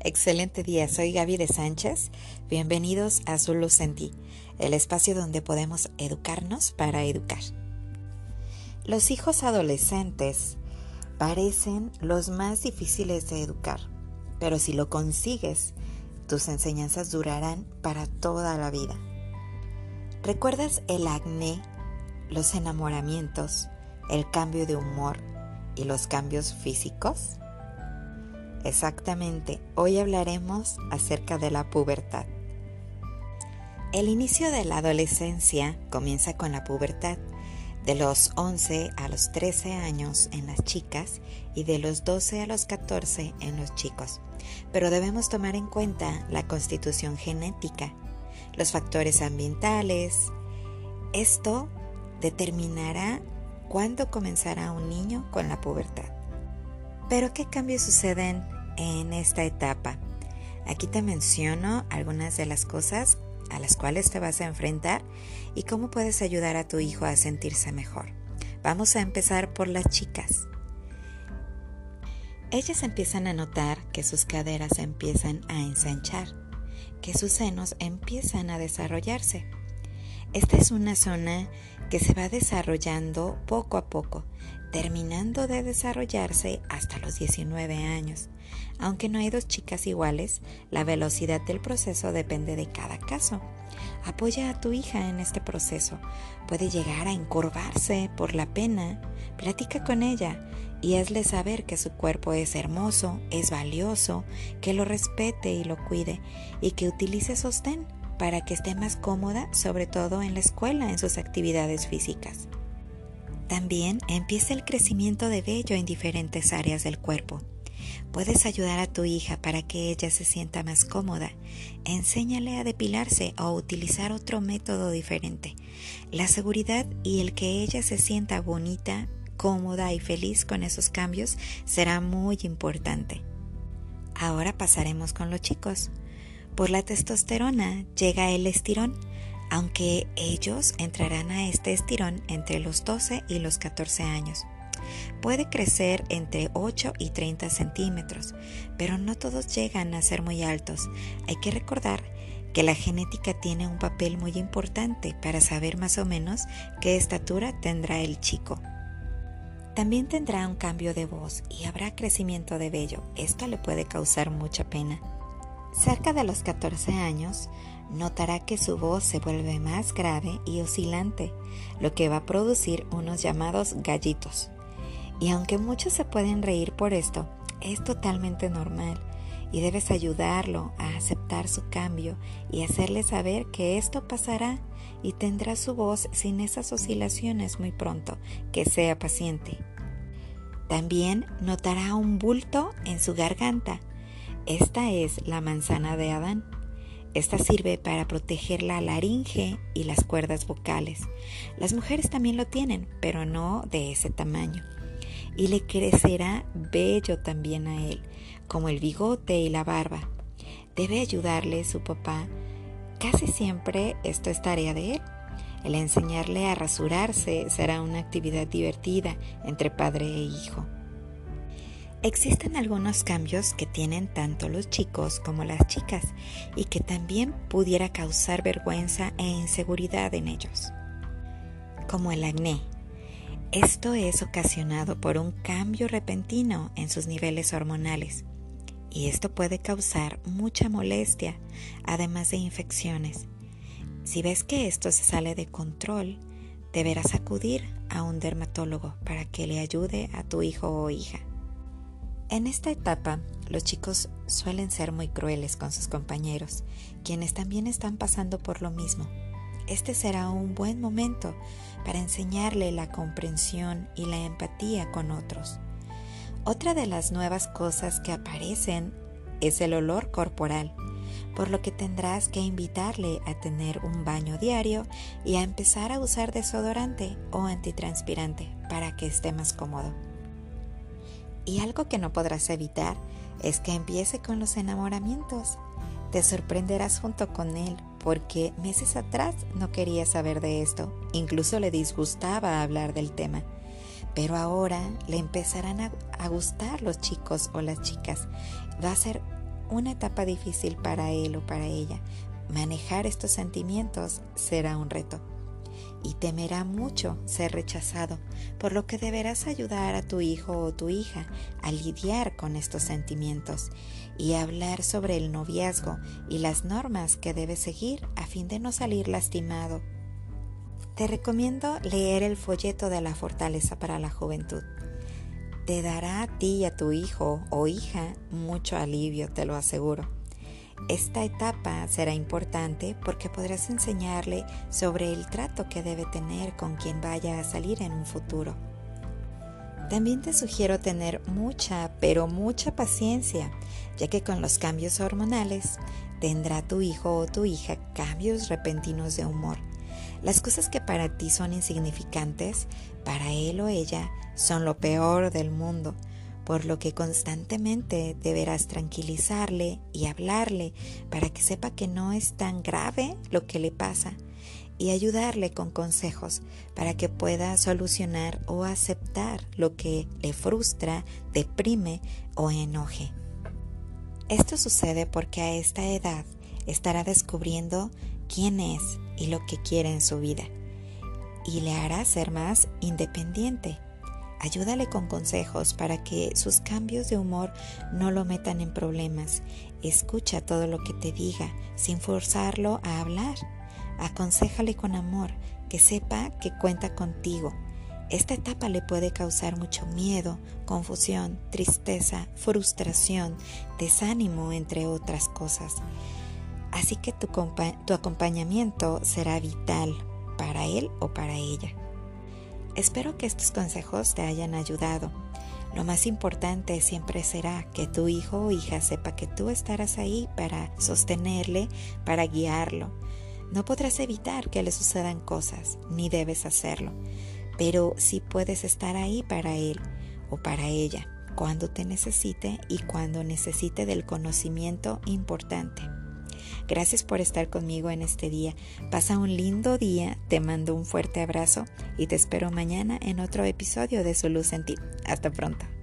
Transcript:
Excelente día, soy Gaby de Sánchez. Bienvenidos a Su Luz en Ti, el espacio donde podemos educarnos para educar. Los hijos adolescentes parecen los más difíciles de educar, pero si lo consigues, tus enseñanzas durarán para toda la vida. ¿Recuerdas el acné, los enamoramientos, el cambio de humor y los cambios físicos? Exactamente, hoy hablaremos acerca de la pubertad. El inicio de la adolescencia comienza con la pubertad, de los 11 a los 13 años en las chicas y de los 12 a los 14 en los chicos. Pero debemos tomar en cuenta la constitución genética, los factores ambientales. Esto determinará cuándo comenzará un niño con la pubertad. Pero ¿qué cambios suceden en esta etapa? Aquí te menciono algunas de las cosas a las cuales te vas a enfrentar y cómo puedes ayudar a tu hijo a sentirse mejor. Vamos a empezar por las chicas. Ellas empiezan a notar que sus caderas empiezan a ensanchar, que sus senos empiezan a desarrollarse. Esta es una zona que se va desarrollando poco a poco, terminando de desarrollarse hasta los 19 años. Aunque no hay dos chicas iguales, la velocidad del proceso depende de cada caso. Apoya a tu hija en este proceso. Puede llegar a encorvarse por la pena. Platica con ella y hazle saber que su cuerpo es hermoso, es valioso, que lo respete y lo cuide y que utilice sostén para que esté más cómoda, sobre todo en la escuela, en sus actividades físicas. También empieza el crecimiento de vello en diferentes áreas del cuerpo. Puedes ayudar a tu hija para que ella se sienta más cómoda. Enséñale a depilarse o utilizar otro método diferente. La seguridad y el que ella se sienta bonita, cómoda y feliz con esos cambios será muy importante. Ahora pasaremos con los chicos. Por la testosterona llega el estirón aunque ellos entrarán a este estirón entre los 12 y los 14 años. Puede crecer entre 8 y 30 centímetros, pero no todos llegan a ser muy altos. Hay que recordar que la genética tiene un papel muy importante para saber más o menos qué estatura tendrá el chico. También tendrá un cambio de voz y habrá crecimiento de vello. Esto le puede causar mucha pena. Cerca de los 14 años, notará que su voz se vuelve más grave y oscilante, lo que va a producir unos llamados gallitos. Y aunque muchos se pueden reír por esto, es totalmente normal y debes ayudarlo a aceptar su cambio y hacerle saber que esto pasará y tendrá su voz sin esas oscilaciones muy pronto, que sea paciente. También notará un bulto en su garganta. Esta es la manzana de Adán. Esta sirve para proteger la laringe y las cuerdas vocales. Las mujeres también lo tienen, pero no de ese tamaño. Y le crecerá bello también a él, como el bigote y la barba. Debe ayudarle su papá. Casi siempre esto es tarea de él. El enseñarle a rasurarse será una actividad divertida entre padre e hijo. Existen algunos cambios que tienen tanto los chicos como las chicas y que también pudiera causar vergüenza e inseguridad en ellos, como el acné. Esto es ocasionado por un cambio repentino en sus niveles hormonales y esto puede causar mucha molestia, además de infecciones. Si ves que esto se sale de control, deberás acudir a un dermatólogo para que le ayude a tu hijo o hija. En esta etapa, los chicos suelen ser muy crueles con sus compañeros, quienes también están pasando por lo mismo. Este será un buen momento para enseñarle la comprensión y la empatía con otros. Otra de las nuevas cosas que aparecen es el olor corporal, por lo que tendrás que invitarle a tener un baño diario y a empezar a usar desodorante o antitranspirante para que esté más cómodo. Y algo que no podrás evitar es que empiece con los enamoramientos. Te sorprenderás junto con él porque meses atrás no quería saber de esto, incluso le disgustaba hablar del tema. pero ahora le empezarán a, gustar los chicos o las chicas. Va a ser una etapa difícil para él o para ella. Manejar estos sentimientos será un reto y temerá mucho ser rechazado, por lo que deberás ayudar a tu hijo o tu hija a lidiar con estos sentimientos y hablar sobre el noviazgo y las normas que debe seguir a fin de no salir lastimado. Te recomiendo leer el folleto de la fortaleza para la juventud. Te dará a ti y a tu hijo o hija mucho alivio, te lo aseguro. Esta etapa será importante porque podrás enseñarle sobre el trato que debe tener con quien vaya a salir en un futuro. También te sugiero tener mucha, pero mucha paciencia, ya que con los cambios hormonales tendrá tu hijo o tu hija cambios repentinos de humor. Las cosas que para ti son insignificantes, para él o ella son lo peor del mundo por lo que constantemente deberás tranquilizarle y hablarle para que sepa que no es tan grave lo que le pasa y ayudarle con consejos para que pueda solucionar o aceptar lo que le frustra, deprime o enoje. Esto sucede porque a esta edad estará descubriendo quién es y lo que quiere en su vida y le hará ser más independiente Ayúdale con consejos para que sus cambios de humor no lo metan en problemas. Escucha todo lo que te diga sin forzarlo a hablar. Aconsejale con amor, que sepa que cuenta contigo. Esta etapa le puede causar mucho miedo, confusión, tristeza, frustración, desánimo, entre otras cosas. Así que tu, tu acompañamiento será vital para él o para ella. Espero que estos consejos te hayan ayudado. Lo más importante siempre será que tu hijo o hija sepa que tú estarás ahí para sostenerle, para guiarlo. No podrás evitar que le sucedan cosas, ni debes hacerlo, pero sí puedes estar ahí para él o para ella, cuando te necesite y cuando necesite del conocimiento importante. Gracias por estar conmigo en este día. Pasa un lindo día, te mando un fuerte abrazo y te espero mañana en otro episodio de Su Luz en Ti. Hasta pronto.